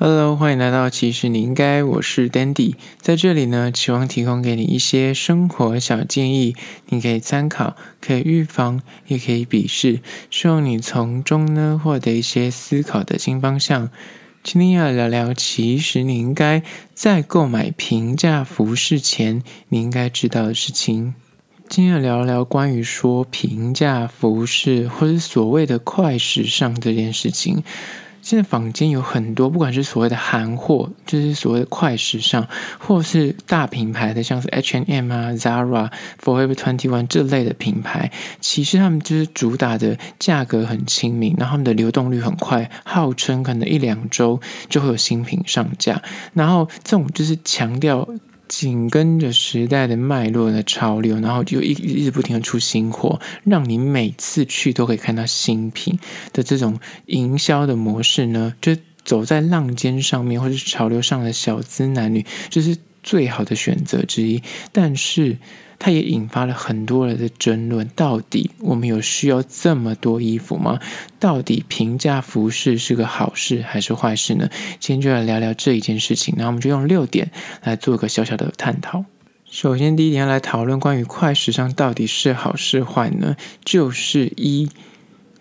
Hello，欢迎来到其实你应该，我是 Dandy，在这里呢，期望提供给你一些生活小建议，你可以参考，可以预防，也可以鄙视，希望你从中呢获得一些思考的新方向。今天要聊聊，其实你应该在购买平价服饰前，你应该知道的事情。今天要聊聊关于说平价服饰或者所谓的快时尚这件事情。现在坊间有很多，不管是所谓的韩货，就是所谓的快时尚，或是大品牌的，像是 hnm 啊、Zara、Forever Twenty One 这类的品牌，其实他们就是主打的价格很亲民，然后他们的流动率很快，号称可能一两周就会有新品上架，然后这种就是强调。紧跟着时代的脉络的潮流，然后就一一直不停的出新货，让你每次去都可以看到新品的这种营销的模式呢，就走在浪尖上面，或者是潮流上的小资男女，就是最好的选择之一。但是，它也引发了很多人的争论：到底我们有需要这么多衣服吗？到底平价服饰是个好事还是坏事呢？今天就来聊聊这一件事情。那我们就用六点来做个小小的探讨。首先，第一点来讨论关于快时尚到底是好是坏呢？就是一。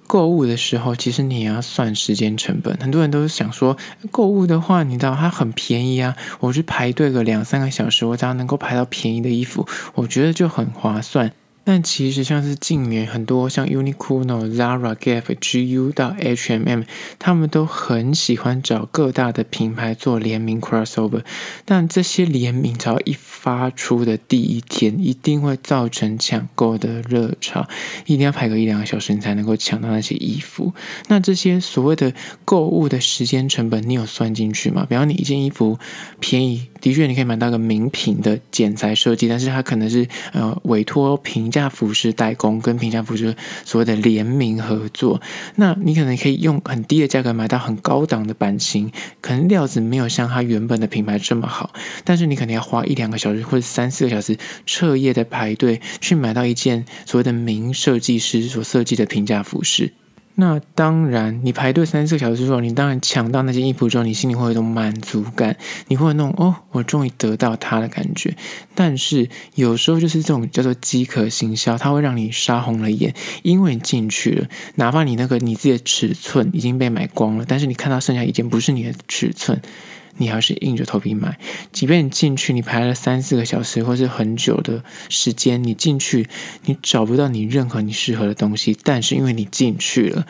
购物的时候，其实你也要算时间成本。很多人都是想说，购物的话，你知道它很便宜啊，我去排队个两三个小时，我只要能够排到便宜的衣服，我觉得就很划算。但其实像是近年很多像 Uniqlo、Zara、Gap、GU 到 H&M，他们都很喜欢找各大的品牌做联名 crossover。但这些联名只要一发出的第一天，一定会造成抢购的热潮，一定要排个一两个小时你才能够抢到那些衣服。那这些所谓的购物的时间成本，你有算进去吗？比方你一件衣服便宜。的确，你可以买到个名品的剪裁设计，但是它可能是呃委托平价服饰代工，跟平价服饰所谓的联名合作。那你可能可以用很低的价格买到很高档的版型，可能料子没有像它原本的品牌这么好，但是你可能要花一两个小时或者三四个小时彻夜的排队去买到一件所谓的名设计师所设计的平价服饰。那当然，你排队三四个小时之后，你当然抢到那件衣服之后，你心里会有一种满足感，你会有那种哦，我终于得到它的感觉。但是有时候就是这种叫做饥渴行销，它会让你杀红了眼，因为你进去了，哪怕你那个你自己的尺寸已经被买光了，但是你看到剩下一件不是你的尺寸。你还是硬着头皮买，即便你进去，你排了三四个小时，或是很久的时间，你进去，你找不到你任何你适合的东西，但是因为你进去了，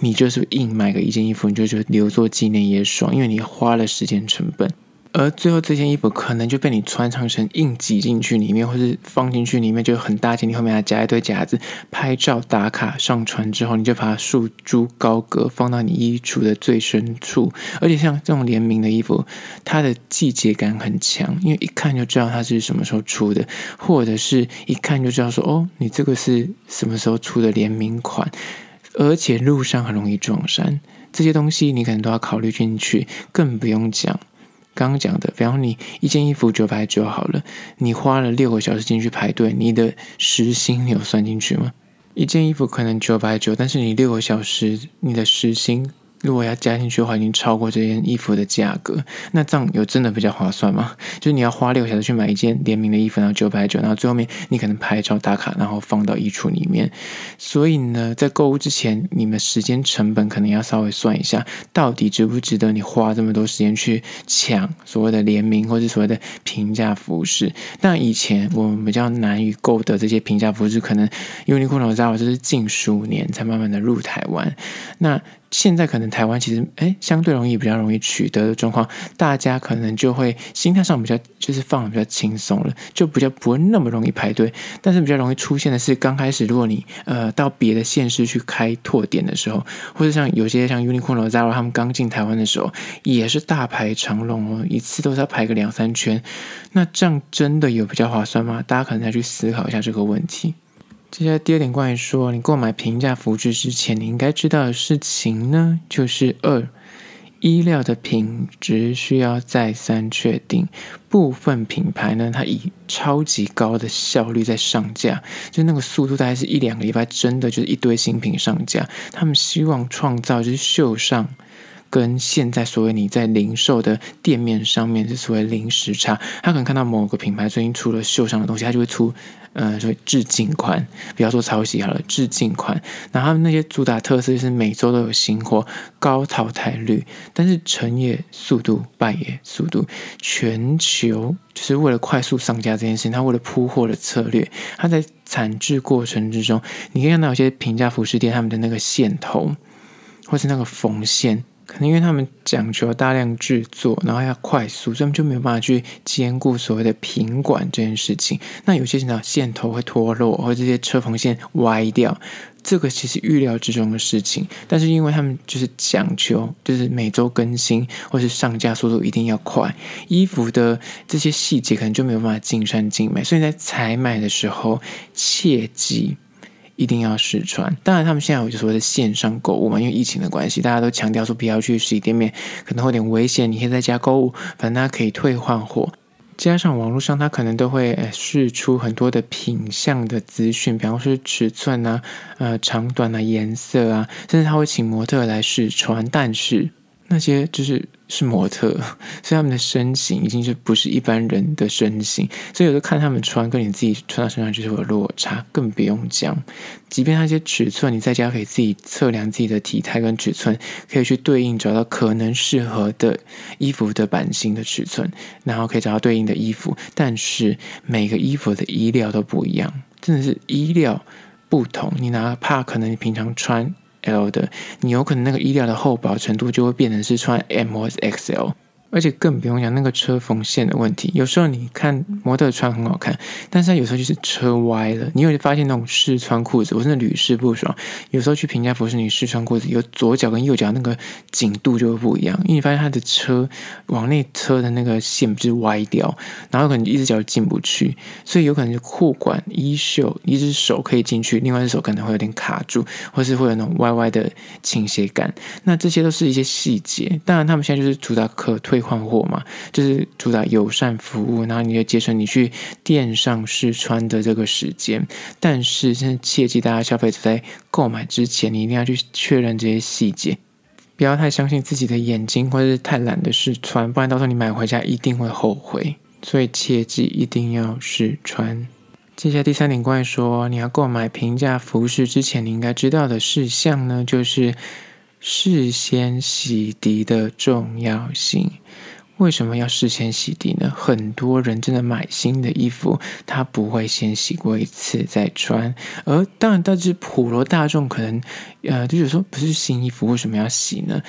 你就是硬买个一件衣服，你就觉得留作纪念也爽，因为你花了时间成本。而最后这件衣服可能就被你穿上成硬挤进去里面，或是放进去里面就很大件，你后面还夹一堆夹子，拍照打卡上传之后，你就把它束诸高阁，放到你衣橱的最深处。而且像这种联名的衣服，它的季节感很强，因为一看就知道它是什么时候出的，或者是一看就知道说哦，你这个是什么时候出的联名款，而且路上很容易撞衫，这些东西你可能都要考虑进去，更不用讲。刚刚讲的，比方你一件衣服九百九好了，你花了六个小时进去排队，你的时薪你有算进去吗？一件衣服可能九百九，但是你六个小时，你的时薪。如果要加进去的话，已经超过这件衣服的价格。那这样有真的比较划算吗？就是你要花六个小时去买一件联名的衣服，然后九百九，然后最后面你可能拍照打卡，然后放到衣橱里面。所以呢，在购物之前，你们时间成本可能要稍微算一下，到底值不值得你花这么多时间去抢所谓的联名或者所谓的平价服饰。但以前我们比较难以购得这些平价服饰，可能因为你可能知道，这是近十五年才慢慢的入台湾。那现在可能台湾其实诶相对容易比较容易取得的状况，大家可能就会心态上比较就是放的比较轻松了，就比较不会那么容易排队。但是比较容易出现的是，刚开始如果你呃到别的县市去开拓点的时候，或者像有些像 Uniqlo、Zara 他们刚进台湾的时候，也是大排长龙哦，一次都是要排个两三圈。那这样真的有比较划算吗？大家可能再去思考一下这个问题。接下来第二点，关于说你购买平价服饰之前，你应该知道的事情呢，就是二，衣料的品质需要再三确定。部分品牌呢，它以超级高的效率在上架，就那个速度大概是一两个礼拜，真的就是一堆新品上架。他们希望创造就是秀上跟现在所谓你在零售的店面上面是所谓零时差，他可能看到某个品牌最近出了秀上的东西，他就会出。呃，所以致敬款，不要说抄袭好了，致敬款。然后他们那些主打特色就是每周都有新货，高淘汰率，但是成也速度，败也速度。全球就是为了快速上架这件事情，他为了铺货的策略，他在产制过程之中，你可以看到有些平价服饰店他们的那个线头，或是那个缝线。可能因为他们讲求大量制作，然后要快速，所以他们就没有办法去兼顾所谓的品管这件事情。那有些呢，线头会脱落，或这些车缝线歪掉，这个其实预料之中的事情。但是因为他们就是讲求，就是每周更新，或是上架速度一定要快，衣服的这些细节可能就没有办法尽善尽美。所以在采买的时候，切记。一定要试穿。当然，他们现在有所谓的线上购物嘛，因为疫情的关系，大家都强调说不要去实体店面，可能会有点危险。你可以在家购物，反正大家可以退换货。加上网络上，他可能都会试出很多的品相的资讯，比方说尺寸啊、呃长短啊、颜色啊，甚至他会请模特来试穿。但是那些就是。是模特，所以他们的身形已经是不是一般人的身形，所以有时候看他们穿，跟你自己穿到身上就是有落差，更不用讲。即便那些尺寸，你在家可以自己测量自己的体态跟尺寸，可以去对应找到可能适合的衣服的版型的尺寸，然后可以找到对应的衣服。但是每个衣服的衣料都不一样，真的是衣料不同。你哪怕可能你平常穿。L 的，你有可能那个衣料的厚薄程度就会变成是穿 M 或是 XL。而且更不用讲那个车缝线的问题。有时候你看模特穿很好看，但是他有时候就是车歪了。你有发现那种试穿裤子，我真的屡试不爽。有时候去平价服饰，你试穿裤子，有左脚跟右脚那个紧度就会不一样，因为你发现他的车往内车的那个线不是歪掉，然后可能一只脚进不去，所以有可能是裤管、衣袖，一只手可以进去，另外一只手可能会有点卡住，或是会有那种歪歪的倾斜感。那这些都是一些细节。当然，他们现在就是主打可退。退换货嘛，就是主打友善服务，然后你就节省你去店上试穿的这个时间。但是，现在切记，大家消费者在购买之前，你一定要去确认这些细节，不要太相信自己的眼睛，或者是太懒得试穿，不然到时候你买回家一定会后悔。所以，切记一定要试穿。接下来第三点，关于说你要购买平价服饰之前，你应该知道的事项呢，就是。事先洗涤的重要性，为什么要事先洗涤呢？很多人真的买新的衣服，他不会先洗过一次再穿，而当然，但是普罗大众可能，呃，就是说，不是新衣服为什么要洗呢？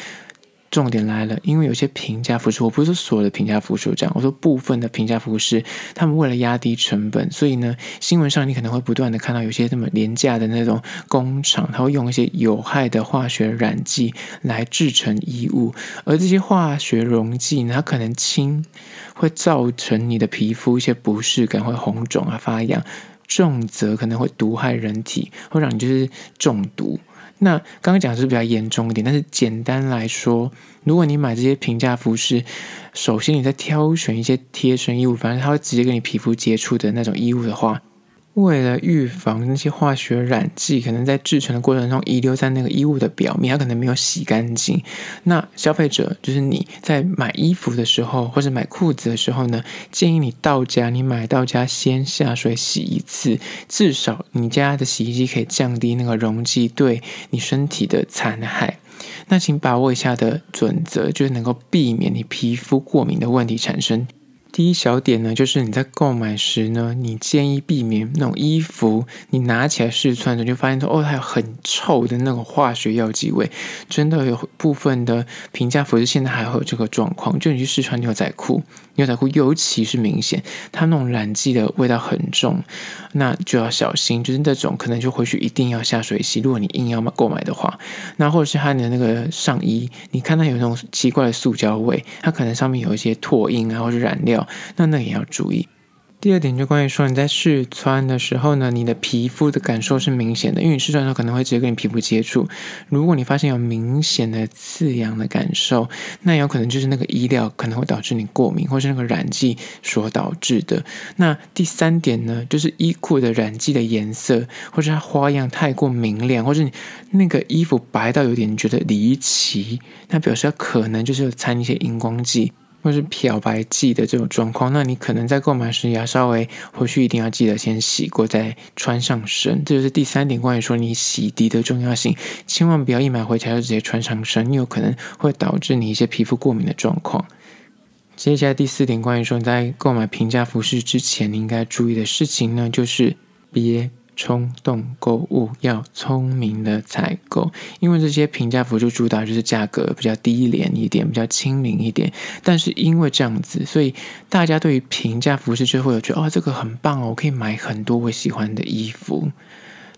重点来了，因为有些平价服饰，我不是说所有的平价服饰这样，我说部分的平价服饰，他们为了压低成本，所以呢，新闻上你可能会不断的看到有些这么廉价的那种工厂，他会用一些有害的化学染剂来制成衣物，而这些化学溶剂呢，它可能轻，会造成你的皮肤一些不适感，会红肿啊、发痒，重则可能会毒害人体，会让你就是中毒。那刚刚讲的是比较严重一点，但是简单来说，如果你买这些平价服饰，首先你在挑选一些贴身衣物，反正它会直接跟你皮肤接触的那种衣物的话。为了预防那些化学染剂可能在制成的过程中遗留在那个衣物的表面，它可能没有洗干净。那消费者就是你在买衣服的时候，或者买裤子的时候呢，建议你到家，你买到家先下水洗一次，至少你家的洗衣机可以降低那个溶剂对你身体的残害。那请把握一下的准则，就是能够避免你皮肤过敏的问题产生。第一小点呢，就是你在购买时呢，你建议避免那种衣服，你拿起来试穿的时候就发现说，哦，它有很臭的那种化学药剂味。真的有部分的平价服饰现在还会有这个状况，就你去试穿牛仔裤，牛仔裤尤其是明显，它那种染剂的味道很重，那就要小心。就是那种可能就回去一定要下水洗。如果你硬要买购买的话，那或者是它的那个上衣，你看它有那种奇怪的塑胶味，它可能上面有一些拓印啊，或者染料。那那也要注意。第二点就关于说，你在试穿的时候呢，你的皮肤的感受是明显的，因为你试穿的时候可能会直接跟你皮肤接触。如果你发现有明显的刺痒的感受，那有可能就是那个衣料可能会导致你过敏，或是那个染剂所导致的。那第三点呢，就是衣裤的染剂的颜色，或是它花样太过明亮，或是你那个衣服白到有点觉得离奇，那表示它可能就是掺一些荧光剂。或是漂白剂的这种状况，那你可能在购买时也要稍微回去一定要记得先洗过再穿上身。这就是第三点，关于说你洗涤的重要性，千万不要一买回家就直接穿上身，你有可能会导致你一些皮肤过敏的状况。接下来第四点，关于说你在购买平价服饰之前，你应该注意的事情呢，就是别。冲动购物要聪明的采购，因为这些平价服饰主打就是价格比较低廉一点，比较亲民一点。但是因为这样子，所以大家对于平价服饰就会有觉得哦，这个很棒哦，我可以买很多我喜欢的衣服。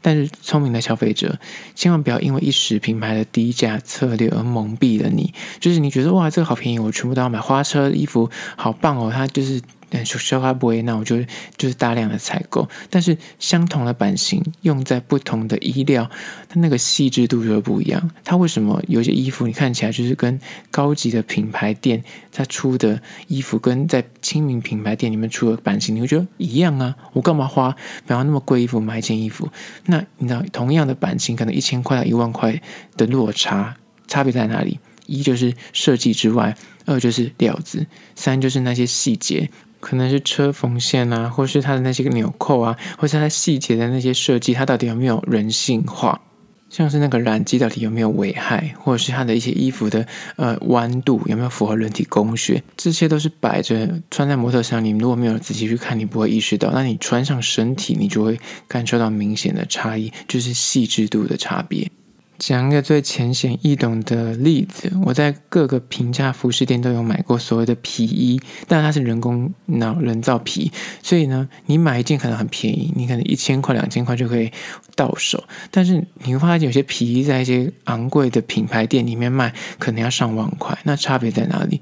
但是聪明的消费者千万不要因为一时品牌的低价策略而蒙蔽了你，就是你觉得哇，这个好便宜，我全部都要买。花车衣服好棒哦，它就是。但是消化不会，那我就就是大量的采购。但是相同的版型用在不同的衣料，它那个细致度就会不一样。它为什么有些衣服你看起来就是跟高级的品牌店它出的衣服，跟在亲民品牌店里面出的版型，你会觉得一样啊？我干嘛花不要那么贵衣服买一件衣服？那你知道同样的版型，可能一千块到一万块的落差，差别在哪里？一就是设计之外，二就是料子，三就是那些细节。可能是车缝线啊，或是它的那些个纽扣啊，或是它细节的那些设计，它到底有没有人性化？像是那个染剂到底有没有危害，或者是它的一些衣服的呃弯度有没有符合人体工学？这些都是摆着穿在模特上，你如果没有仔细去看，你不会意识到。那你穿上身体，你就会感受到明显的差异，就是细致度的差别。讲一个最浅显易懂的例子，我在各个平价服饰店都有买过所谓的皮衣，但它是人工脑人造皮，所以呢，你买一件可能很便宜，你可能一千块、两千块就可以到手，但是你会发现有些皮衣在一些昂贵的品牌店里面卖，可能要上万块，那差别在哪里？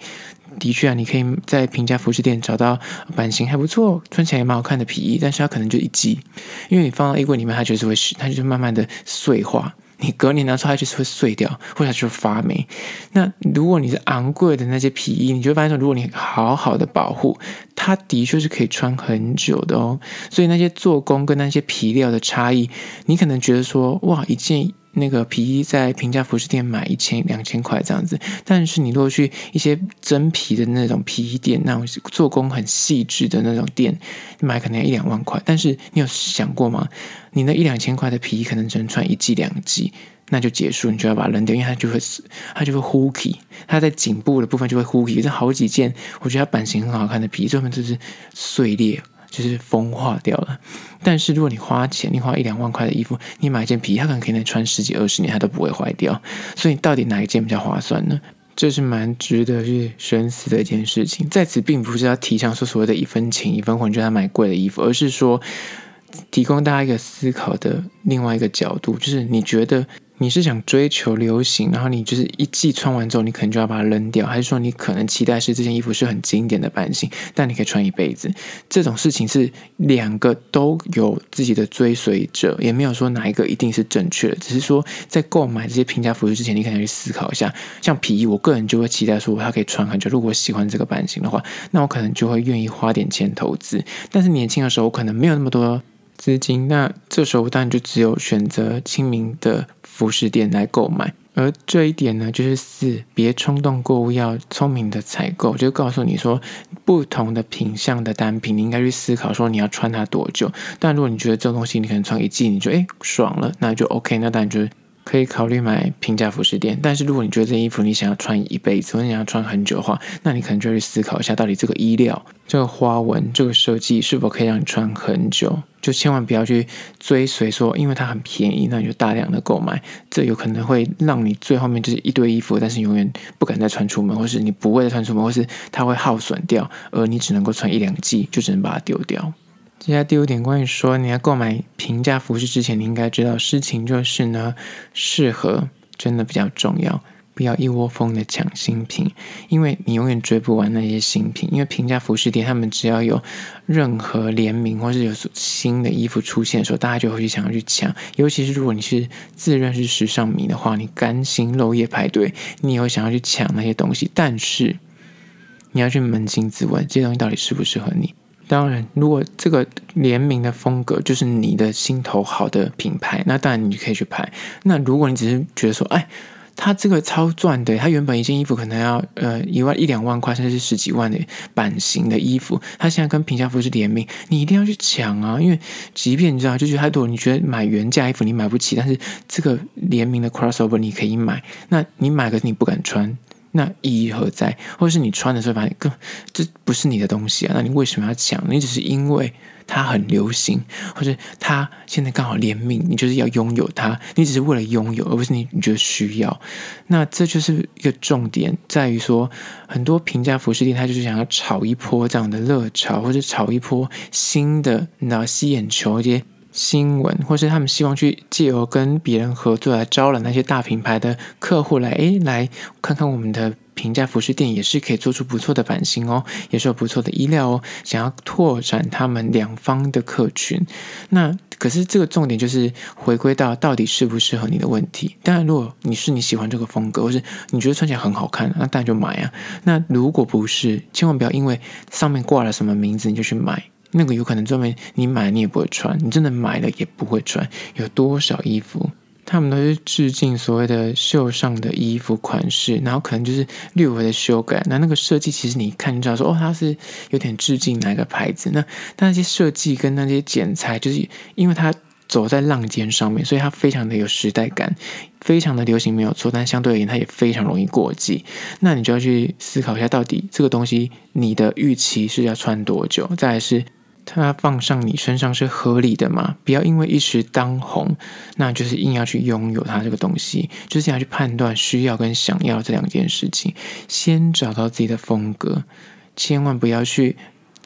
的确啊，你可以在平价服饰店找到版型还不错、穿起来也蛮好看的皮衣，但是它可能就一季，因为你放到衣柜里面，它就是会它就是慢慢的碎化。你隔年拿出来就是会碎掉，或者就是发霉。那如果你是昂贵的那些皮衣，你就会发现说，如果你好好的保护，它的确是可以穿很久的哦。所以那些做工跟那些皮料的差异，你可能觉得说，哇，一件。那个皮衣在平价服饰店买一千两千块这样子，但是你如果去一些真皮的那种皮衣店，那种做工很细致的那种店，你买可能要一两万块。但是你有想过吗？你那一两千块的皮衣可能只能穿一季两季，那就结束，你就要把它扔掉，因为它就会它就会呼起，它在颈部的部分就会呼起。这好几件，我觉得它版型很好看的皮衣，最后就是碎裂。就是风化掉了，但是如果你花钱，你花一两万块的衣服，你买一件皮衣，它可能可以能穿十几二十年，它都不会坏掉。所以到底哪一件比较划算呢？这是蛮值得去深思的一件事情。在此，并不是要提倡说所谓的一分钱一分货，你就要买贵的衣服，而是说提供大家一个思考的另外一个角度，就是你觉得。你是想追求流行，然后你就是一季穿完之后，你可能就要把它扔掉，还是说你可能期待是这件衣服是很经典的版型，但你可以穿一辈子？这种事情是两个都有自己的追随者，也没有说哪一个一定是正确的，只是说在购买这些平价服饰之前，你可能去思考一下。像皮衣，我个人就会期待说它可以穿很久。如果喜欢这个版型的话，那我可能就会愿意花点钱投资。但是年轻的时候，我可能没有那么多资金，那这时候当然就只有选择亲民的服饰店来购买。而这一点呢，就是四，别冲动购物，要聪明的采购。就告诉你说，不同的品相的单品，你应该去思考说你要穿它多久。但如果你觉得这东西你可能穿一季，你就诶爽了，那就 OK，那当然就。可以考虑买平价服饰店，但是如果你觉得这件衣服你想要穿一辈子，或者你想要穿很久的话，那你可能就会去思考一下，到底这个衣料、这个花纹、这个设计是否可以让你穿很久。就千万不要去追随说，因为它很便宜，那你就大量的购买，这有可能会让你最后面就是一堆衣服，但是永远不敢再穿出门，或是你不会再穿出门，或是它会耗损掉，而你只能够穿一两季，就只能把它丢掉。接下来第五点，关于说你要购买平价服饰之前，你应该知道事情就是呢，适合真的比较重要。不要一窝蜂的抢新品，因为你永远追不完那些新品。因为平价服饰店，他们只要有任何联名或是有新的衣服出现的时候，大家就会去想要去抢。尤其是如果你是自认是时尚迷的话，你甘心漏夜排队，你也会想要去抢那些东西。但是你要去扪心自问，这些东西到底适不适合你？当然，如果这个联名的风格就是你的心头好的品牌，那当然你就可以去拍。那如果你只是觉得说，哎，它这个超赚的，它原本一件衣服可能要呃一万一两万块，甚至是十几万的版型的衣服，它现在跟平价服是联名，你一定要去抢啊！因为即便你知道，就觉得太多，你觉得买原价衣服你买不起，但是这个联名的 crossover 你可以买，那你买个你不敢穿。那意义何在？或者是你穿的时候发现，更这不是你的东西啊？那你为什么要抢？你只是因为它很流行，或者它现在刚好联名，你就是要拥有它。你只是为了拥有，而不是你你觉得需要。那这就是一个重点，在于说很多平价服饰店，它就是想要炒一波这样的热潮，或者炒一波新的，你知道吸眼球这些。新闻，或是他们希望去借由跟别人合作来招揽那些大品牌的客户来，诶，来看看我们的平价服饰店也是可以做出不错的版型哦，也是有不错的衣料哦，想要拓展他们两方的客群。那可是这个重点就是回归到到底适不适合你的问题。当然，如果你是你喜欢这个风格，或是你觉得穿起来很好看，那当然就买啊。那如果不是，千万不要因为上面挂了什么名字你就去买。那个有可能专门你买你也不会穿，你真的买了也不会穿。有多少衣服，他们都是致敬所谓的秀上的衣服款式，然后可能就是略微的修改。那那个设计其实你看就知道说，哦，它是有点致敬哪个牌子。那但那些设计跟那些剪裁，就是因为它走在浪尖上面，所以它非常的有时代感，非常的流行没有错。但相对而言，它也非常容易过季。那你就要去思考一下，到底这个东西你的预期是要穿多久？再来是。它放上你身上是合理的吗？不要因为一时当红，那就是硬要去拥有它这个东西，就是要去判断需要跟想要这两件事情。先找到自己的风格，千万不要去。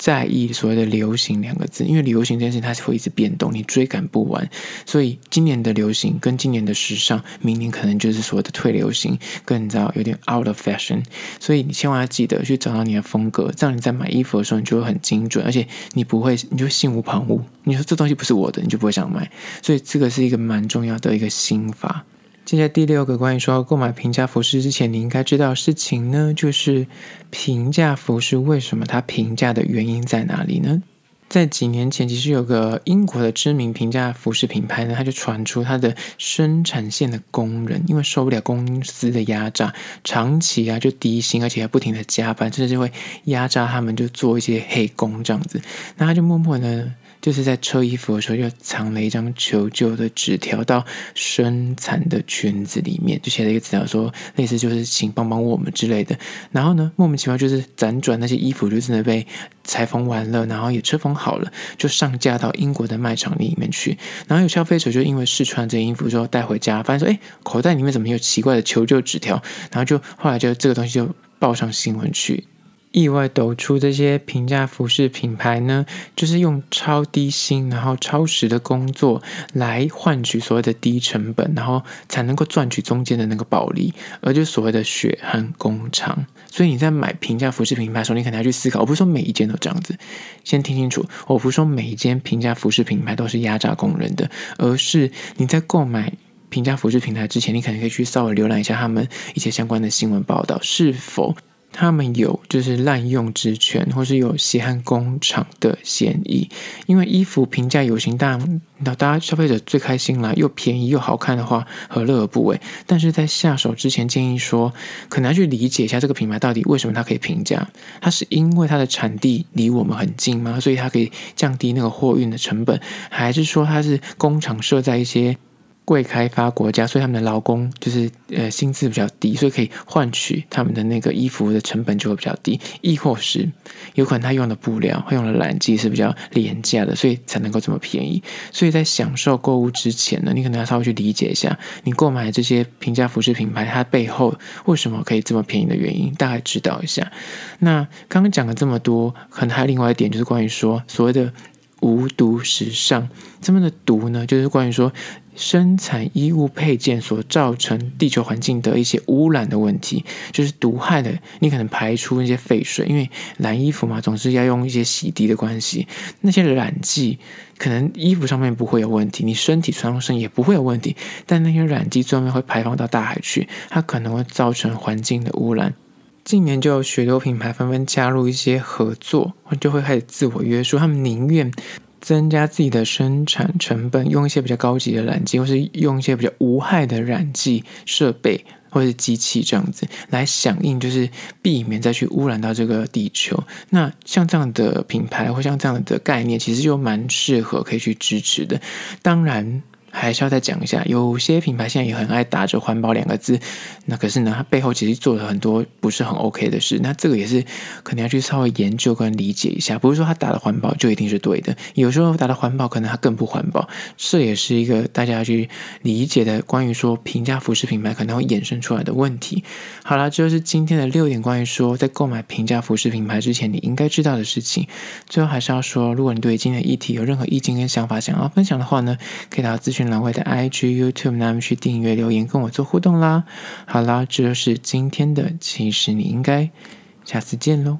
在意所谓的流行两个字，因为流行这件事情它是会一直变动，你追赶不完。所以今年的流行跟今年的时尚，明年可能就是所谓的退流行，更你知道有点 out of fashion。所以你千万要记得去找到你的风格，这样你在买衣服的时候你就会很精准，而且你不会，你就心无旁骛。你说这东西不是我的，你就不会想买。所以这个是一个蛮重要的一个心法。接下来第六个关于说购买平价服饰之前你应该知道事情呢，就是平价服饰为什么它平价的原因在哪里呢？在几年前，其实有个英国的知名平价服饰品牌呢，它就传出它的生产线的工人因为受不了公司的压榨，长期啊就低薪，而且还不停的加班，甚至就会压榨他们，就做一些黑工这样子，那他就默默呢。就是在车衣服的时候，就藏了一张求救的纸条到生产的裙子里面，就写了一个纸条说，类似就是请帮帮我们之类的。然后呢，莫名其妙就是辗转那些衣服就真的被裁缝完了，然后也车缝好了，就上架到英国的卖场里面去。然后有消费者就因为试穿这件衣服之后带回家，发现说，哎，口袋里面怎么有奇怪的求救纸条？然后就后来就这个东西就报上新闻去。意外抖出这些平价服饰品牌呢，就是用超低薪，然后超时的工作来换取所谓的低成本，然后才能够赚取中间的那个暴利，而就所谓的血汗工厂。所以你在买平价服饰品牌的时候，你可能要去思考，我不是说每一件都这样子，先听清楚，我不是说每一间平价服饰品牌都是压榨工人的，而是你在购买平价服饰品牌之前，你可能可以去稍微浏览一下他们一些相关的新闻报道，是否。他们有就是滥用职权，或是有血汗工厂的嫌疑。因为衣服平价有型，当然，那大家消费者最开心啦，又便宜又好看的话，何乐而不为？但是在下手之前，建议说，可能要去理解一下这个品牌到底为什么它可以平价。它是因为它的产地离我们很近吗？所以它可以降低那个货运的成本，还是说它是工厂设在一些？贵开发国家，所以他们的劳工就是呃薪资比较低，所以可以换取他们的那个衣服的成本就会比较低。亦或是有可能他用的布料，他用的染剂是比较廉价的，所以才能够这么便宜。所以在享受购物之前呢，你可能要稍微去理解一下，你购买这些平价服饰品牌，它背后为什么可以这么便宜的原因，大概知道一下。那刚刚讲了这么多，可能还有另外一点，就是关于说所谓的。无毒时尚。这么的毒呢，就是关于说生产衣物配件所造成地球环境的一些污染的问题，就是毒害的。你可能排出那些废水，因为染衣服嘛，总是要用一些洗涤的关系，那些染剂可能衣服上面不会有问题，你身体穿上身也不会有问题，但那些染剂最后会排放到大海去，它可能会造成环境的污染。近年就有许多品牌纷纷加入一些合作，就会开始自我约束，他们宁愿增加自己的生产成本，用一些比较高级的染剂，或是用一些比较无害的染剂设备或者是机器这样子来响应，就是避免再去污染到这个地球。那像这样的品牌或像这样的概念，其实就蛮适合可以去支持的。当然。还是要再讲一下，有些品牌现在也很爱打着环保两个字，那可是呢，它背后其实做了很多不是很 OK 的事，那这个也是可能要去稍微研究跟理解一下。不是说它打的环保就一定是对的，有时候打的环保可能它更不环保，这也是一个大家要去理解的关于说平价服饰品牌可能会衍生出来的问题。好了，这就是今天的六点关于说在购买平价服饰品牌之前你应该知道的事情。最后还是要说，如果你对今天的议题有任何意见跟想法想要分享的话呢，可以到资讯。两位的 IG、YouTube，那么去订阅、留言跟我做互动啦。好啦，这就是今天的，其实你应该下次见喽。